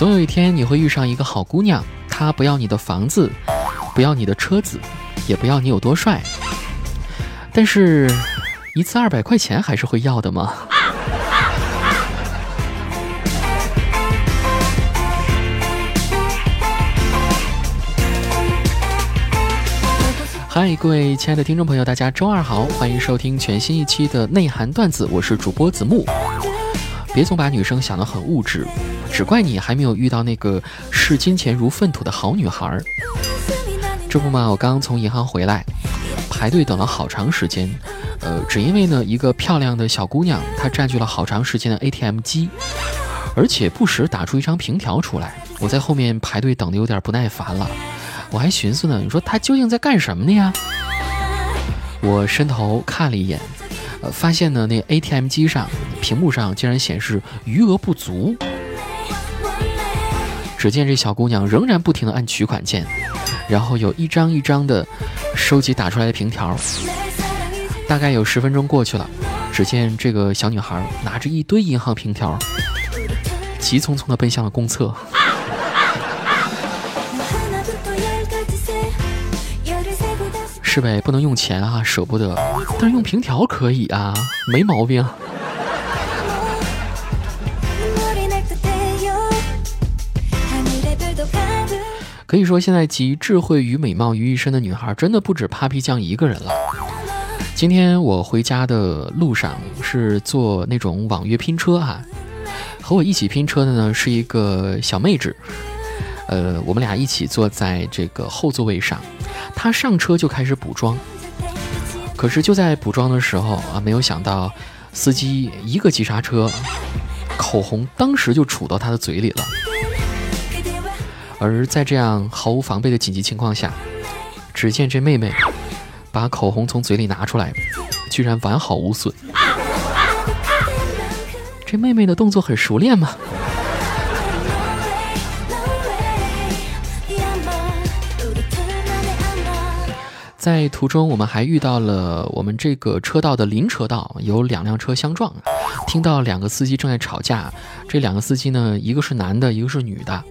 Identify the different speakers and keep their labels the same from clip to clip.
Speaker 1: 总有一天你会遇上一个好姑娘，她不要你的房子，不要你的车子，也不要你有多帅，但是，一次二百块钱还是会要的吗？嗨，各位亲爱的听众朋友，大家周二好，欢迎收听全新一期的内涵段子，我是主播子木。别总把女生想得很物质，只怪你还没有遇到那个视金钱如粪土的好女孩。这不嘛，我刚从银行回来，排队等了好长时间，呃，只因为呢一个漂亮的小姑娘，她占据了好长时间的 ATM 机，而且不时打出一张凭条出来，我在后面排队等的有点不耐烦了。我还寻思呢，你说她究竟在干什么呢呀？我伸头看了一眼，呃，发现呢，那 ATM 机上屏幕上竟然显示余额不足。只见这小姑娘仍然不停地按取款键，然后有一张一张的收集打出来的凭条。大概有十分钟过去了，只见这个小女孩拿着一堆银行凭条，急匆匆地奔向了公厕。是呗，不能用钱啊，舍不得。但是用凭条可以啊，没毛病。可以说，现在集智慧与美貌于一身的女孩，真的不止 Papi 酱一个人了。今天我回家的路上是坐那种网约拼车哈，和我一起拼车的呢是一个小妹纸，呃，我们俩一起坐在这个后座位上。她上车就开始补妆，可是就在补妆的时候啊，没有想到司机一个急刹车，口红当时就杵到她的嘴里了。而在这样毫无防备的紧急情况下，只见这妹妹把口红从嘴里拿出来，居然完好无损。这妹妹的动作很熟练嘛。在途中，我们还遇到了我们这个车道的邻车道，有两辆车相撞，听到两个司机正在吵架。这两个司机呢，一个是男的，一个是女的。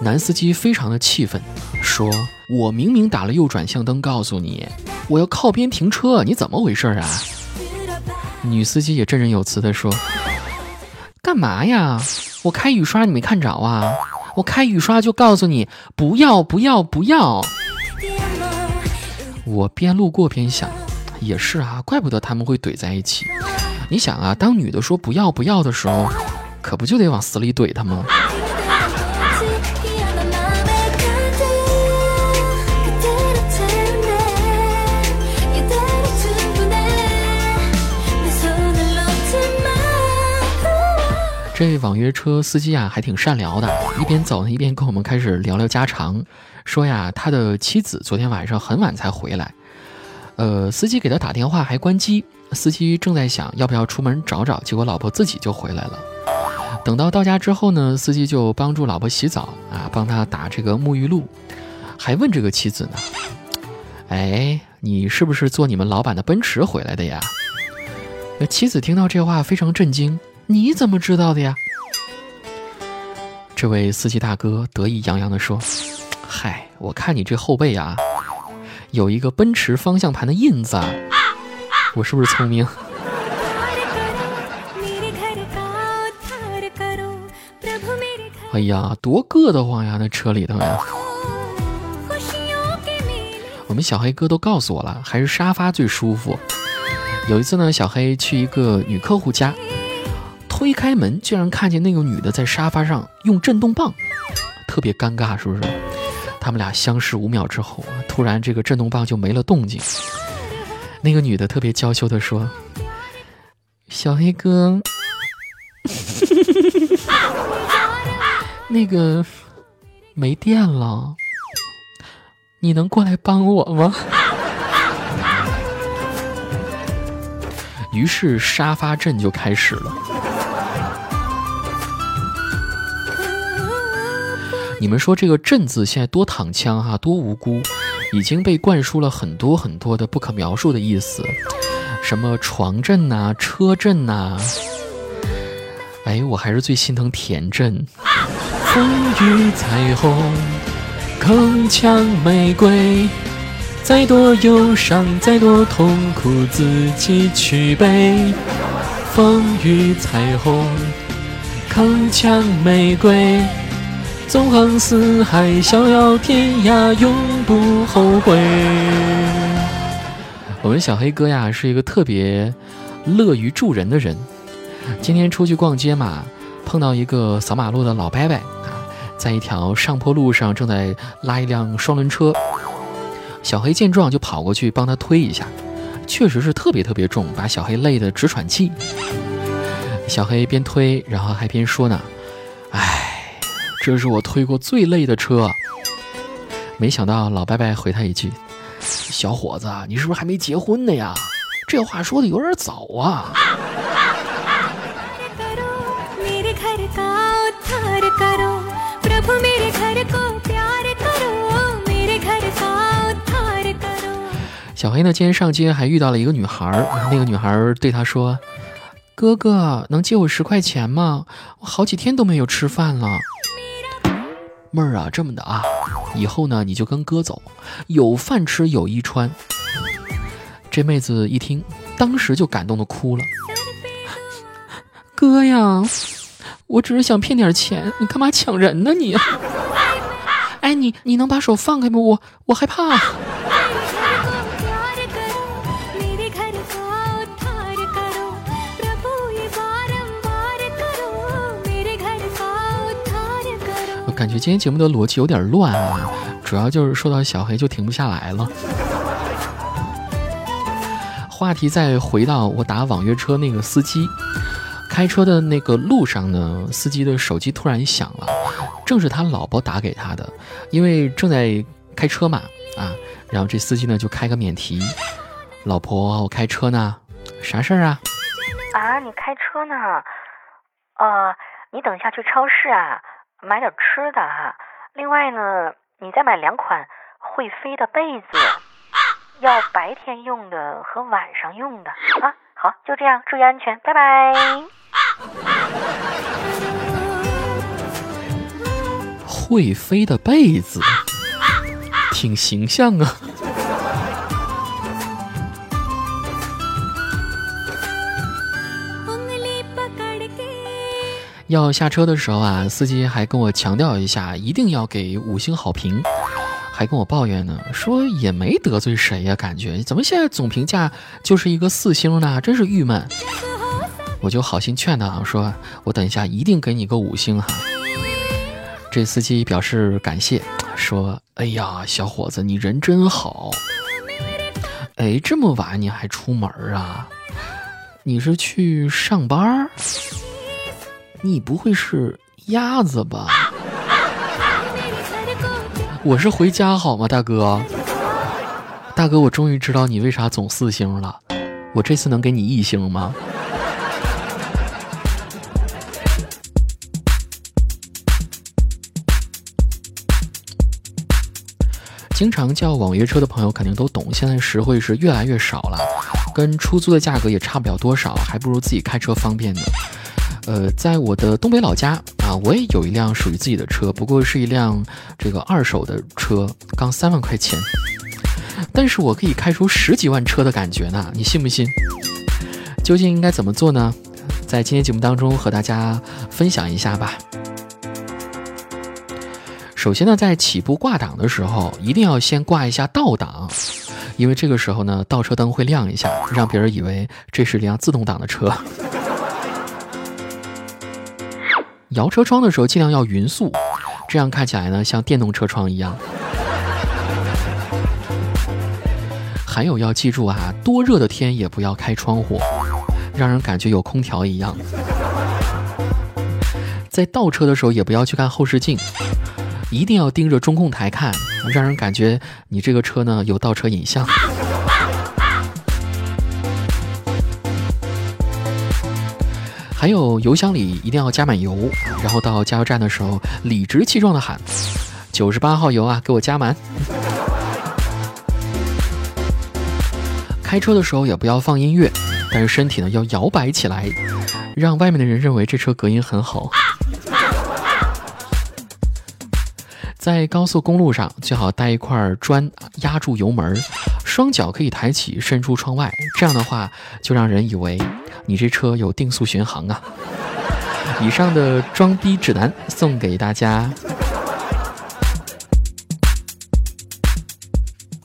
Speaker 1: 男司机非常的气愤，说：“我明明打了右转向灯，告诉你我要靠边停车，你怎么回事啊？”女司机也振振有词的说：“干嘛呀？我开雨刷你没看着啊？我开雨刷就告诉你不要不要不要。”我边路过边想，也是啊，怪不得他们会怼在一起。你想啊，当女的说不要不要的时候，可不就得往死里怼他吗？这网约车司机啊，还挺善良的，一边走呢，一边跟我们开始聊聊家常。说呀，他的妻子昨天晚上很晚才回来，呃，司机给他打电话还关机，司机正在想要不要出门找找，结果老婆自己就回来了。等到到家之后呢，司机就帮助老婆洗澡啊，帮他打这个沐浴露，还问这个妻子呢，哎，你是不是坐你们老板的奔驰回来的呀？那妻子听到这话非常震惊，你怎么知道的呀？这位司机大哥得意洋洋地说。嗨，我看你这后背啊，有一个奔驰方向盘的印子，我是不是聪明？哎呀，多硌得慌呀，那车里头呀！我们小黑哥都告诉我了，还是沙发最舒服。有一次呢，小黑去一个女客户家，推开门，竟然看见那个女的在沙发上用震动棒，特别尴尬，是不是？他们俩相视五秒之后啊，突然这个震动棒就没了动静。那个女的特别娇羞的说：“小黑哥，那个没电了，你能过来帮我吗？”于是沙发震就开始了。你们说这个“朕”字现在多躺枪哈，多无辜，已经被灌输了很多很多的不可描述的意思，什么床震呐、车震呐。哎，我还是最心疼田震，风雨彩虹，铿锵玫瑰。再多忧伤，再多痛苦，自己去背。风雨彩虹，铿锵玫瑰。纵横四海，逍遥天涯，永不后悔。我们小黑哥呀，是一个特别乐于助人的人。今天出去逛街嘛，碰到一个扫马路的老伯伯啊，在一条上坡路上正在拉一辆双轮车。小黑见状就跑过去帮他推一下，确实是特别特别重，把小黑累得直喘气。小黑边推，然后还边说呢：“，这是我推过最累的车。”没想到老伯伯回他一句：“小伙子，你是不是还没结婚呢呀？这话说的有点早啊。”小黑呢，今天上街还遇到了一个女孩，那个女孩对他说：“哥哥，能借我十块钱吗？我好几天都没有吃饭了。”妹儿啊，这么的啊，以后呢你就跟哥走，有饭吃有衣穿。这妹子一听，当时就感动的哭了。哥呀，我只是想骗点钱，你干嘛抢人呢你？哎，你你能把手放开吗？我我害怕。感觉今天节目的逻辑有点乱啊，主要就是说到小黑就停不下来了。话题再回到我打网约车那个司机，开车的那个路上呢，司机的手机突然响了，正是他老婆打给他的，因为正在开车嘛，啊，然后这司机呢就开个免提，老婆，我开车呢，啥事儿啊？
Speaker 2: 啊，你开车呢？呃，你等一下去超市啊。买点吃的哈，另外呢，你再买两款会飞的被子，要白天用的和晚上用的啊。好，就这样，注意安全，拜拜。
Speaker 1: 会飞的被子，挺形象啊。要下车的时候啊，司机还跟我强调一下，一定要给五星好评，还跟我抱怨呢，说也没得罪谁呀，感觉怎么现在总评价就是一个四星呢？真是郁闷。我就好心劝他啊，说我等一下一定给你个五星哈。这司机表示感谢，说：“哎呀，小伙子，你人真好。哎，这么晚你还出门啊？你是去上班？”你不会是鸭子吧？我是回家好吗，大哥？大哥，我终于知道你为啥总四星了。我这次能给你一星吗？经常叫网约车的朋友肯定都懂，现在实惠是越来越少了，跟出租的价格也差不了多少，还不如自己开车方便呢。呃，在我的东北老家啊，我也有一辆属于自己的车，不过是一辆这个二手的车，刚三万块钱，但是我可以开出十几万车的感觉呢，你信不信？究竟应该怎么做呢？在今天节目当中和大家分享一下吧。首先呢，在起步挂档的时候，一定要先挂一下倒档，因为这个时候呢，倒车灯会亮一下，让别人以为这是辆自动挡的车。摇车窗的时候尽量要匀速，这样看起来呢像电动车窗一样。还有要记住啊，多热的天也不要开窗户，让人感觉有空调一样。在倒车的时候也不要去看后视镜，一定要盯着中控台看，让人感觉你这个车呢有倒车影像。还有油箱里一定要加满油，然后到加油站的时候理直气壮的喊：“九十八号油啊，给我加满！” 开车的时候也不要放音乐，但是身体呢要摇摆起来，让外面的人认为这车隔音很好。在高速公路上最好带一块砖压住油门，双脚可以抬起伸出窗外，这样的话就让人以为你这车有定速巡航啊。以上的装逼指南送给大家。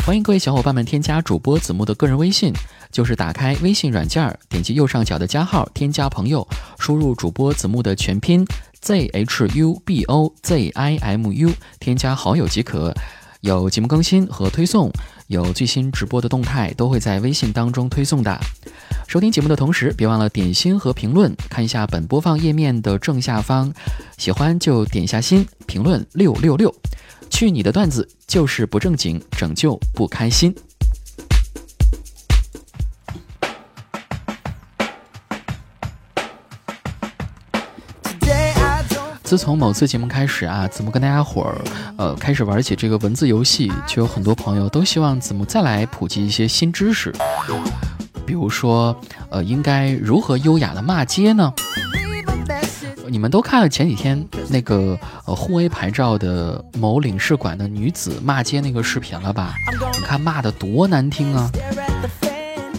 Speaker 1: 欢迎各位小伙伴们添加主播子木的个人微信，就是打开微信软件，点击右上角的加号，添加朋友，输入主播子木的全拼 z h u b o z i m u，添加好友即可。有节目更新和推送，有最新直播的动态，都会在微信当中推送的。收听节目的同时，别忘了点心和评论，看一下本播放页面的正下方，喜欢就点下心，评论六六六。去你的段子就是不正经，拯救不开心。自从某次节目开始啊，子木跟大家伙儿，呃，开始玩起这个文字游戏，就有很多朋友都希望子木再来普及一些新知识，比如说，呃，应该如何优雅的骂街呢？你们都看了前几天那个呃沪 A 牌照的某领事馆的女子骂街那个视频了吧？你看骂的多难听啊！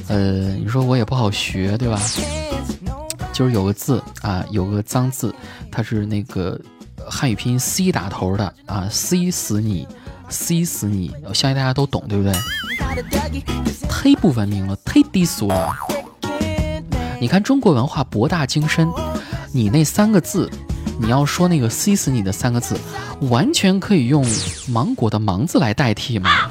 Speaker 1: 呃，你说我也不好学，对吧？就是有个字啊，有个脏字，它是那个汉语拼音 C 打头的啊，C 死你，C 死你，我相信大家都懂，对不对？忒不文明了，忒低俗了。你看中国文化博大精深。你那三个字，你要说那个 “c 死你”的三个字，完全可以用芒果的“芒”字来代替吗？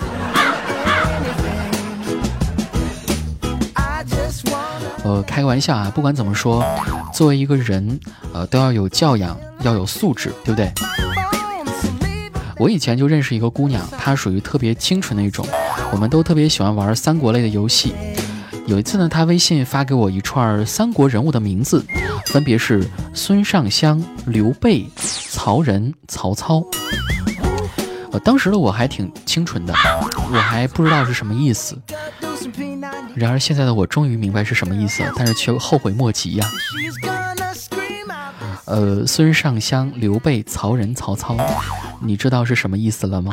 Speaker 1: 呃，开个玩笑啊，不管怎么说，作为一个人，呃，都要有教养，要有素质，对不对？我以前就认识一个姑娘，她属于特别清纯的一种，我们都特别喜欢玩三国类的游戏。有一次呢，她微信发给我一串三国人物的名字。分别是孙尚香、刘备、曹仁、曹操。呃，当时的我还挺清纯的，我还不知道是什么意思。然而现在的我终于明白是什么意思，但是却后悔莫及呀。呃，孙尚香、刘备、曹仁、曹操，你知道是什么意思了吗？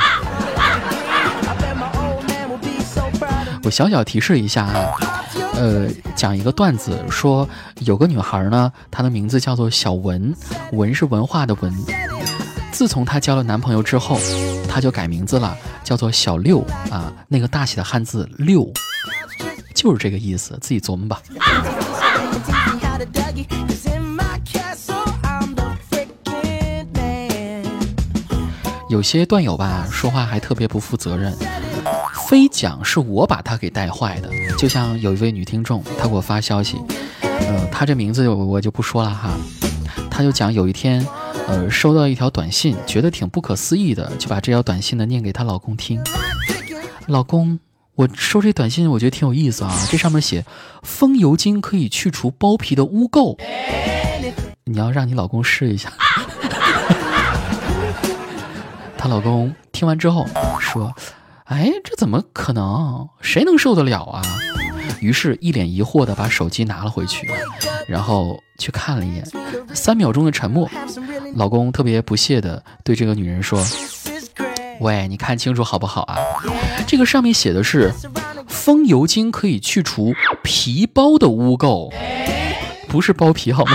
Speaker 1: 我小小提示一下啊。呃，讲一个段子，说有个女孩呢，她的名字叫做小文，文是文化的文。自从她交了男朋友之后，她就改名字了，叫做小六啊，那个大写的汉字六，就是这个意思，自己琢磨吧。有些段友吧，说话还特别不负责任。非讲是我把他给带坏的，就像有一位女听众，她给我发消息，呃，她这名字我就不说了哈，她就讲有一天，呃，收到一条短信，觉得挺不可思议的，就把这条短信呢念给她老公听。老公，我收这短信，我觉得挺有意思啊，这上面写风油精可以去除包皮的污垢，你要让你老公试一下。她老公听完之后说。哎，这怎么可能？谁能受得了啊？于是，一脸疑惑的把手机拿了回去，然后去看了一眼。三秒钟的沉默，老公特别不屑的对这个女人说：“喂，你看清楚好不好啊？这个上面写的是，风油精可以去除皮包的污垢，不是包皮好吗？”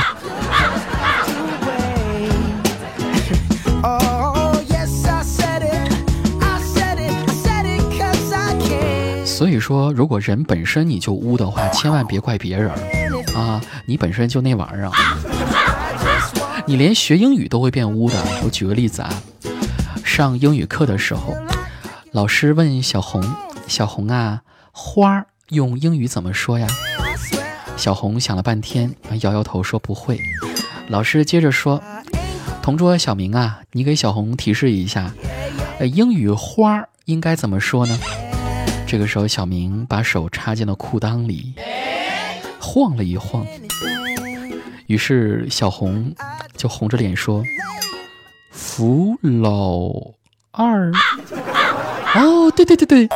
Speaker 1: 所以说，如果人本身你就污的话，千万别怪别人啊！你本身就那玩意儿，你连学英语都会变污的。我举个例子啊，上英语课的时候，老师问小红：“小红啊，花用英语怎么说呀？”小红想了半天，摇摇头说不会。老师接着说：“同桌小明啊，你给小红提示一下，呃，英语花应该怎么说呢？”这个时候，小明把手插进了裤裆里，晃了一晃。于是小红就红着脸说：“扶老二。”哦，对对对对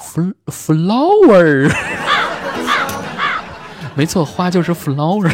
Speaker 1: ，Fl flower，没错，花就是 flower。